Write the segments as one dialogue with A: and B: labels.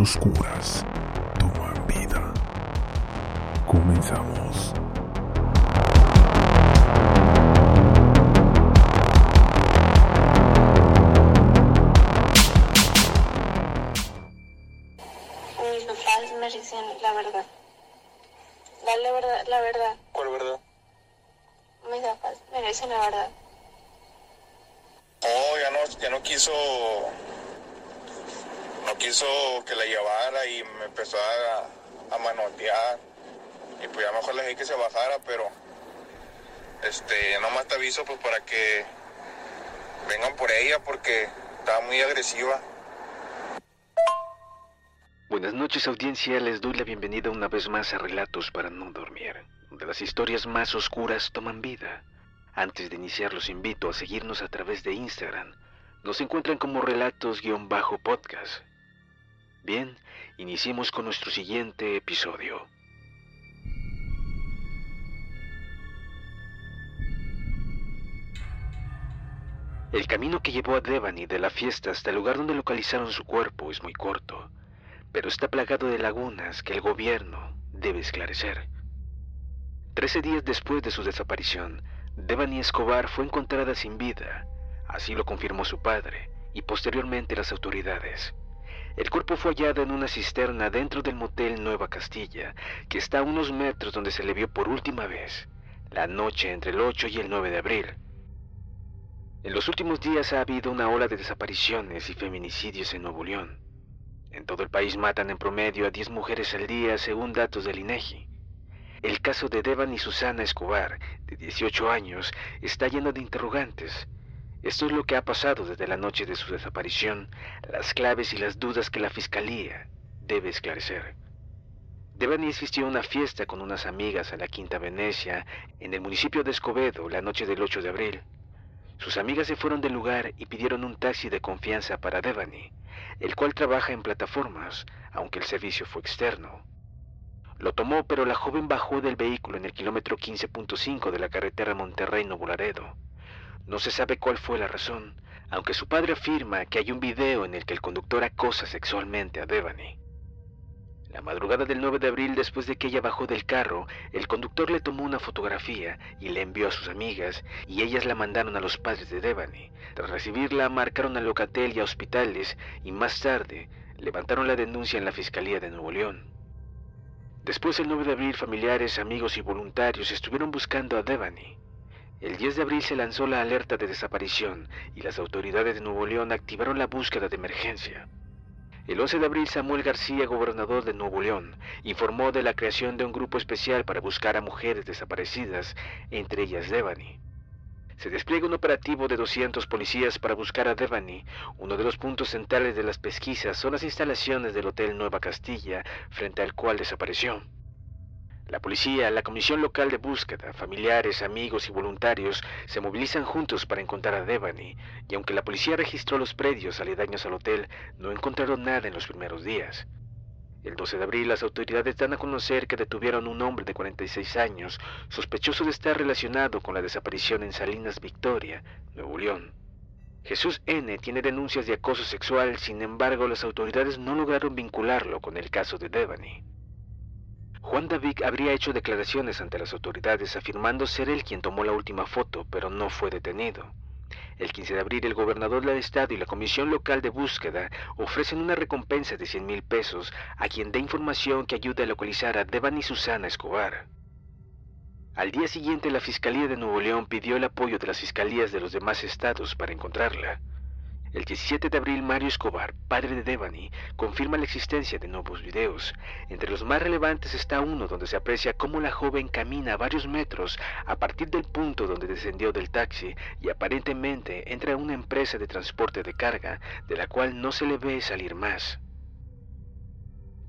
A: oscuras toman vida. Comenzamos.
B: Mis papás me dicen la verdad. Dale verdad, la verdad.
C: ¿Cuál verdad?
B: Mis papás me dicen la verdad.
C: No, ya no, ya no quiso, quiso que la llevara y me empezó a, a manotear. Y pues ya mejor le dije que se bajara, pero este, nomás te aviso pues para que vengan por ella porque estaba muy agresiva.
D: Buenas noches audiencia, les doy la bienvenida una vez más a Relatos para no dormir, donde las historias más oscuras toman vida. Antes de iniciar los invito a seguirnos a través de Instagram. Nos encuentran como relatos-podcast. Bien, iniciemos con nuestro siguiente episodio. El camino que llevó a Devani de la fiesta hasta el lugar donde localizaron su cuerpo es muy corto, pero está plagado de lagunas que el gobierno debe esclarecer. Trece días después de su desaparición, Devani Escobar fue encontrada sin vida, así lo confirmó su padre y posteriormente las autoridades. El cuerpo fue hallado en una cisterna dentro del motel Nueva Castilla, que está a unos metros donde se le vio por última vez, la noche entre el 8 y el 9 de abril. En los últimos días ha habido una ola de desapariciones y feminicidios en Nuevo León. En todo el país matan en promedio a 10 mujeres al día según datos del INEGI. El caso de Devan y Susana Escobar, de 18 años, está lleno de interrogantes. Esto es lo que ha pasado desde la noche de su desaparición, las claves y las dudas que la Fiscalía debe esclarecer. Devani asistió a una fiesta con unas amigas a la Quinta Venecia, en el municipio de Escobedo, la noche del 8 de abril. Sus amigas se fueron del lugar y pidieron un taxi de confianza para Devani, el cual trabaja en plataformas, aunque el servicio fue externo. Lo tomó, pero la joven bajó del vehículo en el kilómetro 15.5 de la carretera Monterrey-Nuevo Laredo. No se sabe cuál fue la razón, aunque su padre afirma que hay un video en el que el conductor acosa sexualmente a Devani. La madrugada del 9 de abril, después de que ella bajó del carro, el conductor le tomó una fotografía y le envió a sus amigas, y ellas la mandaron a los padres de Devani. Tras recibirla, marcaron a Locatel y a hospitales, y más tarde levantaron la denuncia en la Fiscalía de Nuevo León. Después, el 9 de abril, familiares, amigos y voluntarios estuvieron buscando a Devani. El 10 de abril se lanzó la alerta de desaparición y las autoridades de Nuevo León activaron la búsqueda de emergencia. El 11 de abril, Samuel García, gobernador de Nuevo León, informó de la creación de un grupo especial para buscar a mujeres desaparecidas, entre ellas Devani. Se despliega un operativo de 200 policías para buscar a Devani. Uno de los puntos centrales de las pesquisas son las instalaciones del Hotel Nueva Castilla, frente al cual desapareció. La policía, la comisión local de búsqueda, familiares, amigos y voluntarios se movilizan juntos para encontrar a Devani, y aunque la policía registró los predios aledaños al hotel, no encontraron nada en los primeros días. El 12 de abril las autoridades dan a conocer que detuvieron a un hombre de 46 años, sospechoso de estar relacionado con la desaparición en Salinas Victoria, Nuevo León. Jesús N. tiene denuncias de acoso sexual, sin embargo las autoridades no lograron vincularlo con el caso de Devani. Juan David habría hecho declaraciones ante las autoridades afirmando ser él quien tomó la última foto, pero no fue detenido. El 15 de abril, el gobernador del estado y la comisión local de búsqueda ofrecen una recompensa de 100 mil pesos a quien dé información que ayude a localizar a Devani Susana Escobar. Al día siguiente, la Fiscalía de Nuevo León pidió el apoyo de las fiscalías de los demás estados para encontrarla. El 17 de abril, Mario Escobar, padre de Devani, confirma la existencia de nuevos videos. Entre los más relevantes está uno donde se aprecia cómo la joven camina varios metros a partir del punto donde descendió del taxi y aparentemente entra a una empresa de transporte de carga, de la cual no se le ve salir más.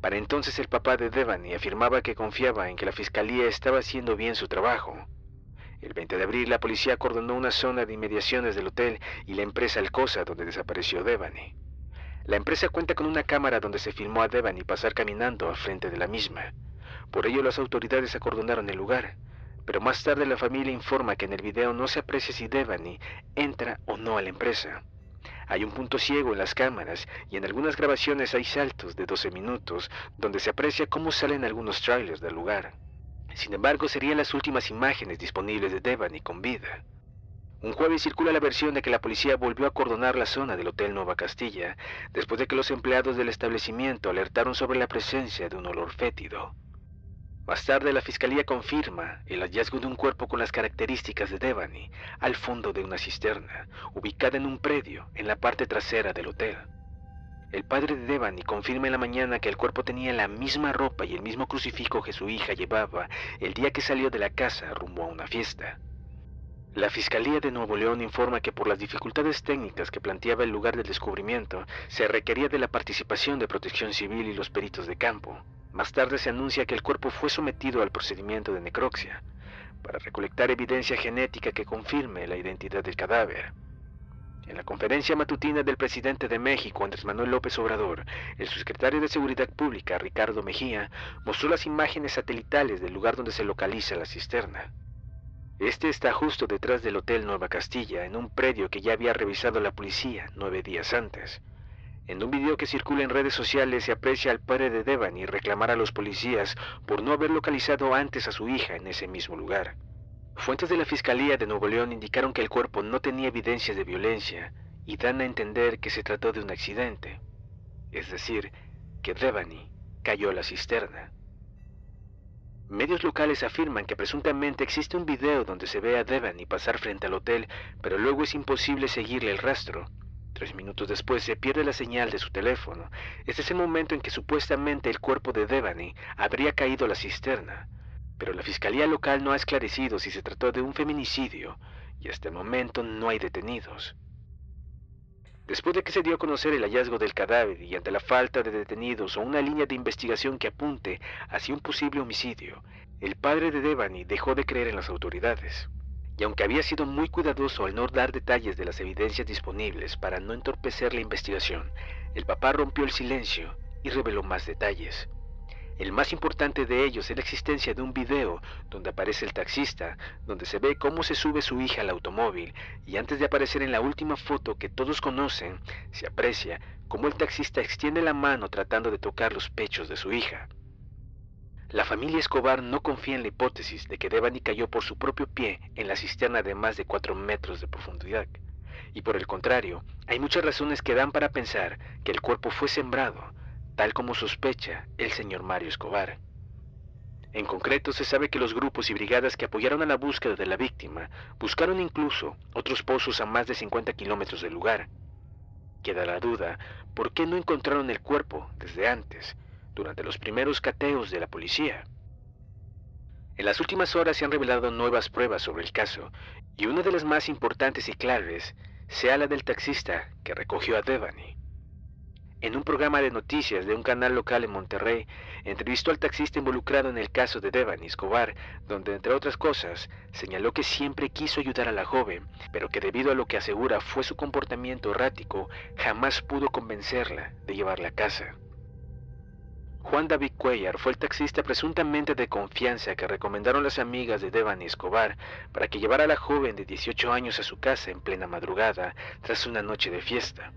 D: Para entonces el papá de Devani afirmaba que confiaba en que la fiscalía estaba haciendo bien su trabajo. El 20 de abril la policía acordonó una zona de inmediaciones del hotel y la empresa Alcosa donde desapareció Devani. La empresa cuenta con una cámara donde se filmó a Devani pasar caminando al frente de la misma. Por ello las autoridades acordonaron el lugar, pero más tarde la familia informa que en el video no se aprecia si Devani entra o no a la empresa. Hay un punto ciego en las cámaras y en algunas grabaciones hay saltos de 12 minutos donde se aprecia cómo salen algunos trailers del lugar. Sin embargo, serían las últimas imágenes disponibles de Devani con vida. Un jueves circula la versión de que la policía volvió a acordonar la zona del Hotel Nueva Castilla después de que los empleados del establecimiento alertaron sobre la presencia de un olor fétido. Más tarde la fiscalía confirma el hallazgo de un cuerpo con las características de Devani al fondo de una cisterna, ubicada en un predio en la parte trasera del hotel. El padre de Devani confirma en la mañana que el cuerpo tenía la misma ropa y el mismo crucifijo que su hija llevaba el día que salió de la casa rumbo a una fiesta. La Fiscalía de Nuevo León informa que por las dificultades técnicas que planteaba el lugar del descubrimiento, se requería de la participación de Protección Civil y los peritos de campo. Más tarde se anuncia que el cuerpo fue sometido al procedimiento de necropsia para recolectar evidencia genética que confirme la identidad del cadáver. En la conferencia matutina del presidente de México, Andrés Manuel López Obrador, el subsecretario de Seguridad Pública, Ricardo Mejía, mostró las imágenes satelitales del lugar donde se localiza la cisterna. Este está justo detrás del Hotel Nueva Castilla, en un predio que ya había revisado la policía nueve días antes. En un video que circula en redes sociales se aprecia al padre de Devani reclamar a los policías por no haber localizado antes a su hija en ese mismo lugar. Fuentes de la Fiscalía de Nuevo León indicaron que el cuerpo no tenía evidencias de violencia y dan a entender que se trató de un accidente, es decir, que Devani cayó a la cisterna. Medios locales afirman que presuntamente existe un video donde se ve a Devani pasar frente al hotel, pero luego es imposible seguirle el rastro, Tres minutos después se pierde la señal de su teléfono. Este es el momento en que supuestamente el cuerpo de Devani habría caído a la cisterna. Pero la fiscalía local no ha esclarecido si se trató de un feminicidio y hasta el momento no hay detenidos. Después de que se dio a conocer el hallazgo del cadáver y ante la falta de detenidos o una línea de investigación que apunte hacia un posible homicidio, el padre de Devani dejó de creer en las autoridades y aunque había sido muy cuidadoso al no dar detalles de las evidencias disponibles para no entorpecer la investigación, el papá rompió el silencio y reveló más detalles. El más importante de ellos es la existencia de un video donde aparece el taxista, donde se ve cómo se sube su hija al automóvil y antes de aparecer en la última foto que todos conocen, se aprecia cómo el taxista extiende la mano tratando de tocar los pechos de su hija. La familia Escobar no confía en la hipótesis de que Devani cayó por su propio pie en la cisterna de más de 4 metros de profundidad. Y por el contrario, hay muchas razones que dan para pensar que el cuerpo fue sembrado, tal como sospecha el señor Mario Escobar. En concreto, se sabe que los grupos y brigadas que apoyaron a la búsqueda de la víctima buscaron incluso otros pozos a más de 50 kilómetros del lugar. Queda la duda, ¿por qué no encontraron el cuerpo desde antes? durante los primeros cateos de la policía. En las últimas horas se han revelado nuevas pruebas sobre el caso, y una de las más importantes y claves sea la del taxista que recogió a Devani. En un programa de noticias de un canal local en Monterrey, entrevistó al taxista involucrado en el caso de Devani Escobar, donde, entre otras cosas, señaló que siempre quiso ayudar a la joven, pero que debido a lo que asegura fue su comportamiento errático, jamás pudo convencerla de llevarla a casa. Juan David Cuellar fue el taxista presuntamente de confianza que recomendaron las amigas de Devani Escobar para que llevara a la joven de 18 años a su casa en plena madrugada tras una noche de fiesta.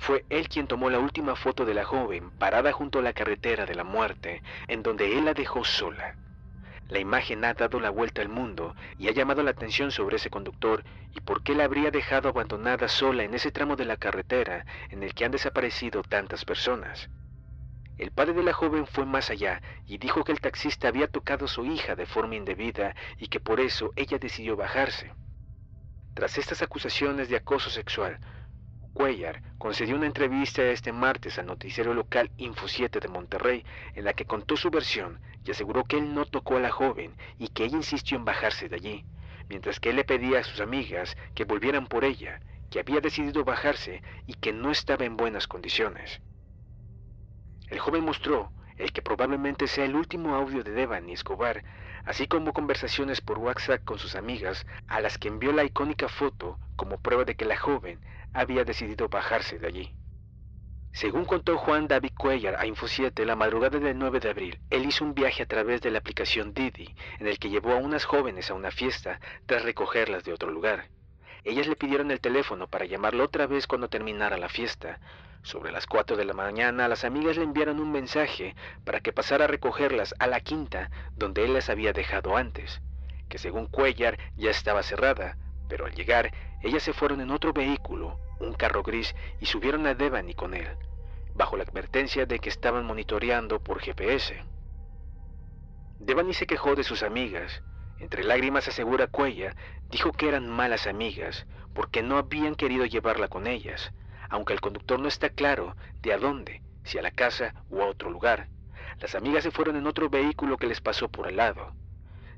D: Fue él quien tomó la última foto de la joven parada junto a la carretera de la muerte, en donde él la dejó sola. La imagen ha dado la vuelta al mundo y ha llamado la atención sobre ese conductor y por qué la habría dejado abandonada sola en ese tramo de la carretera en el que han desaparecido tantas personas. El padre de la joven fue más allá y dijo que el taxista había tocado a su hija de forma indebida y que por eso ella decidió bajarse. Tras estas acusaciones de acoso sexual, Cuellar concedió una entrevista este martes al noticiero local Info 7 de Monterrey en la que contó su versión y aseguró que él no tocó a la joven y que ella insistió en bajarse de allí, mientras que él le pedía a sus amigas que volvieran por ella, que había decidido bajarse y que no estaba en buenas condiciones. El joven mostró el que probablemente sea el último audio de Devani Escobar, así como conversaciones por WhatsApp con sus amigas, a las que envió la icónica foto como prueba de que la joven había decidido bajarse de allí. Según contó Juan David Cuellar a Info7 la madrugada del 9 de abril, él hizo un viaje a través de la aplicación Didi, en el que llevó a unas jóvenes a una fiesta tras recogerlas de otro lugar. ellas le pidieron el teléfono para llamarlo otra vez cuando terminara la fiesta. Sobre las 4 de la mañana las amigas le enviaron un mensaje para que pasara a recogerlas a la quinta donde él las había dejado antes, que según Cuellar ya estaba cerrada, pero al llegar ellas se fueron en otro vehículo, un carro gris, y subieron a Devani con él, bajo la advertencia de que estaban monitoreando por GPS. Devani se quejó de sus amigas. Entre lágrimas asegura Cuella, dijo que eran malas amigas porque no habían querido llevarla con ellas, aunque el conductor no está claro de a dónde, si a la casa o a otro lugar. Las amigas se fueron en otro vehículo que les pasó por al lado.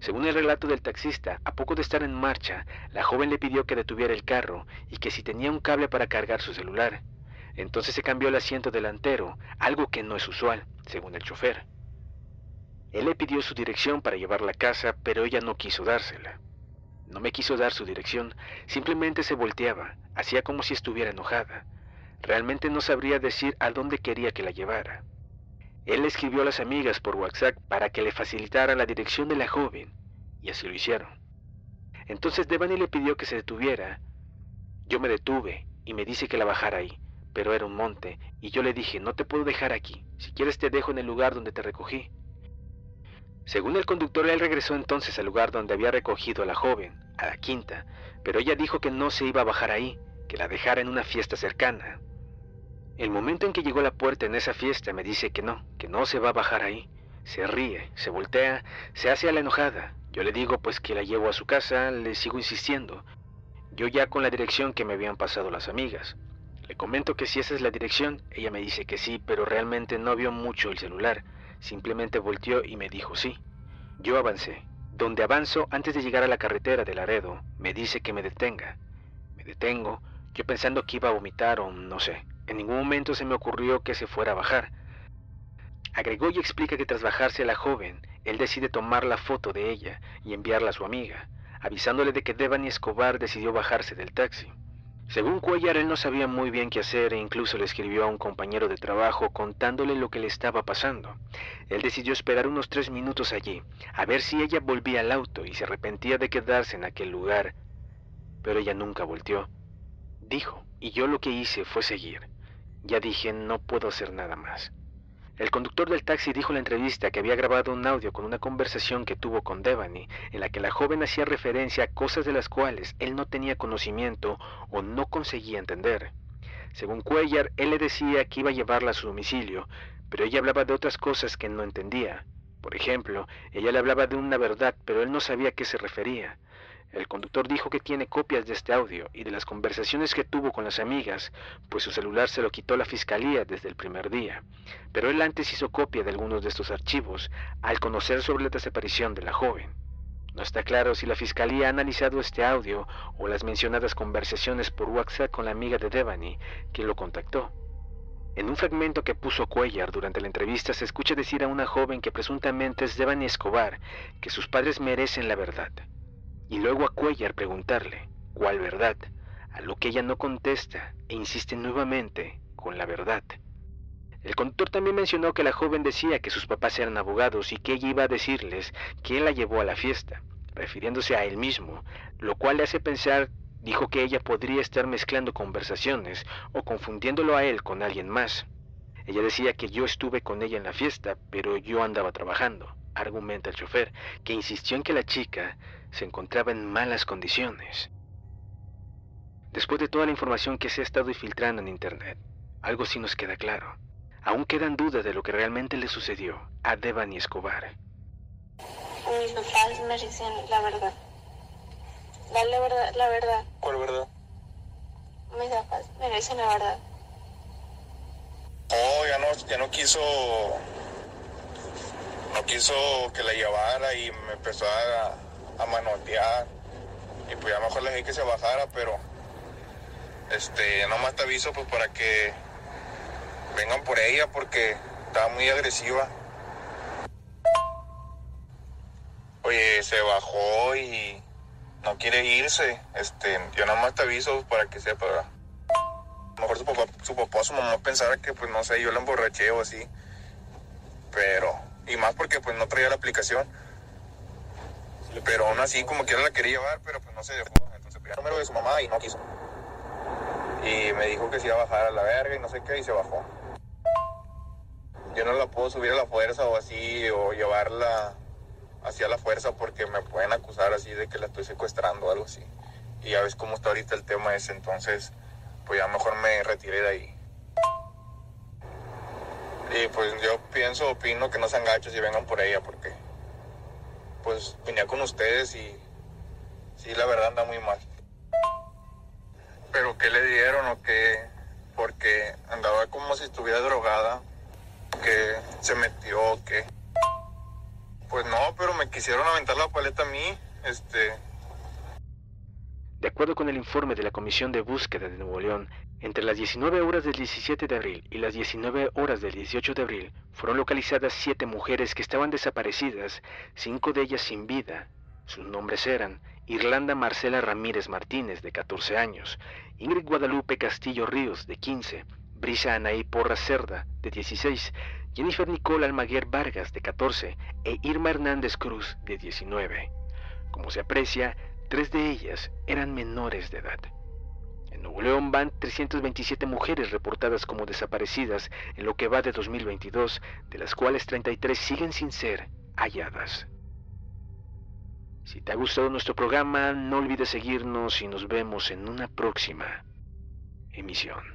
D: Según el relato del taxista, a poco de estar en marcha, la joven le pidió que detuviera el carro y que si tenía un cable para cargar su celular. Entonces se cambió el asiento delantero, algo que no es usual, según el chofer. Él le pidió su dirección para llevarla a casa, pero ella no quiso dársela. No me quiso dar su dirección, simplemente se volteaba, hacía como si estuviera enojada. Realmente no sabría decir a dónde quería que la llevara. Él escribió a las amigas por WhatsApp para que le facilitaran la dirección de la joven, y así lo hicieron. Entonces Devani le pidió que se detuviera. Yo me detuve y me dice que la bajara ahí, pero era un monte, y yo le dije, no te puedo dejar aquí, si quieres te dejo en el lugar donde te recogí. Según el conductor, él regresó entonces al lugar donde había recogido a la joven, a la quinta, pero ella dijo que no se iba a bajar ahí, que la dejara en una fiesta cercana. El momento en que llegó a la puerta en esa fiesta me dice que no, que no se va a bajar ahí. Se ríe, se voltea, se hace a la enojada. Yo le digo pues que la llevo a su casa, le sigo insistiendo. Yo ya con la dirección que me habían pasado las amigas. Le comento que si esa es la dirección, ella me dice que sí, pero realmente no vio mucho el celular. Simplemente volteó y me dijo sí. Yo avancé. Donde avanzo, antes de llegar a la carretera de Laredo, me dice que me detenga. Me detengo, yo pensando que iba a vomitar o no sé. En ningún momento se me ocurrió que se fuera a bajar. Agregó y explica que tras bajarse a la joven, él decide tomar la foto de ella y enviarla a su amiga, avisándole de que Devani Escobar decidió bajarse del taxi. Según Cuellar, él no sabía muy bien qué hacer e incluso le escribió a un compañero de trabajo contándole lo que le estaba pasando. Él decidió esperar unos tres minutos allí, a ver si ella volvía al auto y se arrepentía de quedarse en aquel lugar. Pero ella nunca volteó. Dijo, y yo lo que hice fue seguir. Ya dije, no puedo hacer nada más. El conductor del taxi dijo en la entrevista que había grabado un audio con una conversación que tuvo con Devani, en la que la joven hacía referencia a cosas de las cuales él no tenía conocimiento o no conseguía entender. Según Cuellar, él le decía que iba a llevarla a su domicilio, pero ella hablaba de otras cosas que no entendía. Por ejemplo, ella le hablaba de una verdad, pero él no sabía a qué se refería. El conductor dijo que tiene copias de este audio y de las conversaciones que tuvo con las amigas, pues su celular se lo quitó la fiscalía desde el primer día. Pero él antes hizo copia de algunos de estos archivos al conocer sobre la desaparición de la joven. No está claro si la fiscalía ha analizado este audio o las mencionadas conversaciones por WhatsApp con la amiga de Devani, quien lo contactó. En un fragmento que puso Cuellar durante la entrevista se escucha decir a una joven que presuntamente es Devani Escobar que sus padres merecen la verdad y luego a Cuellar preguntarle, ¿cuál verdad? A lo que ella no contesta e insiste nuevamente con la verdad. El conductor también mencionó que la joven decía que sus papás eran abogados y que ella iba a decirles que él la llevó a la fiesta, refiriéndose a él mismo, lo cual le hace pensar, dijo que ella podría estar mezclando conversaciones o confundiéndolo a él con alguien más. Ella decía que yo estuve con ella en la fiesta, pero yo andaba trabajando, argumenta el chofer, que insistió en que la chica se encontraba en malas condiciones. Después de toda la información que se ha estado filtrando en Internet, algo sí nos queda claro. Aún quedan dudas de lo que realmente le sucedió a Devani Escobar.
B: Mis papás merecen la verdad. Dale verdad, la verdad.
C: ¿Cuál verdad?
B: Mis papás merecen la verdad.
C: No, ya no, ya no quiso. No quiso que la llevara y me empezó a, a manotear. Y pues ya mejor le dije que se bajara, pero este, nomás te aviso pues para que vengan por ella porque estaba muy agresiva. Oye, se bajó y no quiere irse. Este, yo nomás te aviso para que sepa. A lo mejor su papá, su papá su mamá pensara que pues no sé, yo la emborraché o así. Pero, y más porque pues no traía la aplicación. Pero aún así como quiera la quería llevar, pero pues no se dejó. Entonces el número de su mamá y no quiso. Y me dijo que se iba a bajar a la verga y no sé qué, y se bajó. Yo no la puedo subir a la fuerza o así, o llevarla hacia la fuerza porque me pueden acusar así de que la estoy secuestrando o algo así. Y ya ves cómo está ahorita el tema ese, entonces pues ya mejor me retiré de ahí. Y pues yo pienso, opino que no sean gachos y vengan por ella porque pues venía con ustedes y sí, la verdad anda muy mal. Pero ¿qué le dieron o qué? Porque andaba como si estuviera drogada, que se metió o qué. Pues no, pero me quisieron aventar la paleta a mí, este...
D: De acuerdo con el informe de la Comisión de Búsqueda de Nuevo León, entre las 19 horas del 17 de abril y las 19 horas del 18 de abril fueron localizadas siete mujeres que estaban desaparecidas, cinco de ellas sin vida. Sus nombres eran Irlanda Marcela Ramírez Martínez, de 14 años, Ingrid Guadalupe Castillo Ríos, de 15, Brisa Anaí Porra Cerda, de 16, Jennifer Nicole Almaguer Vargas, de 14, e Irma Hernández Cruz, de 19. Como se aprecia, tres de ellas eran menores de edad. En Nuevo León van 327 mujeres reportadas como desaparecidas en lo que va de 2022, de las cuales 33 siguen sin ser halladas. Si te ha gustado nuestro programa, no olvides seguirnos y nos vemos en una próxima emisión.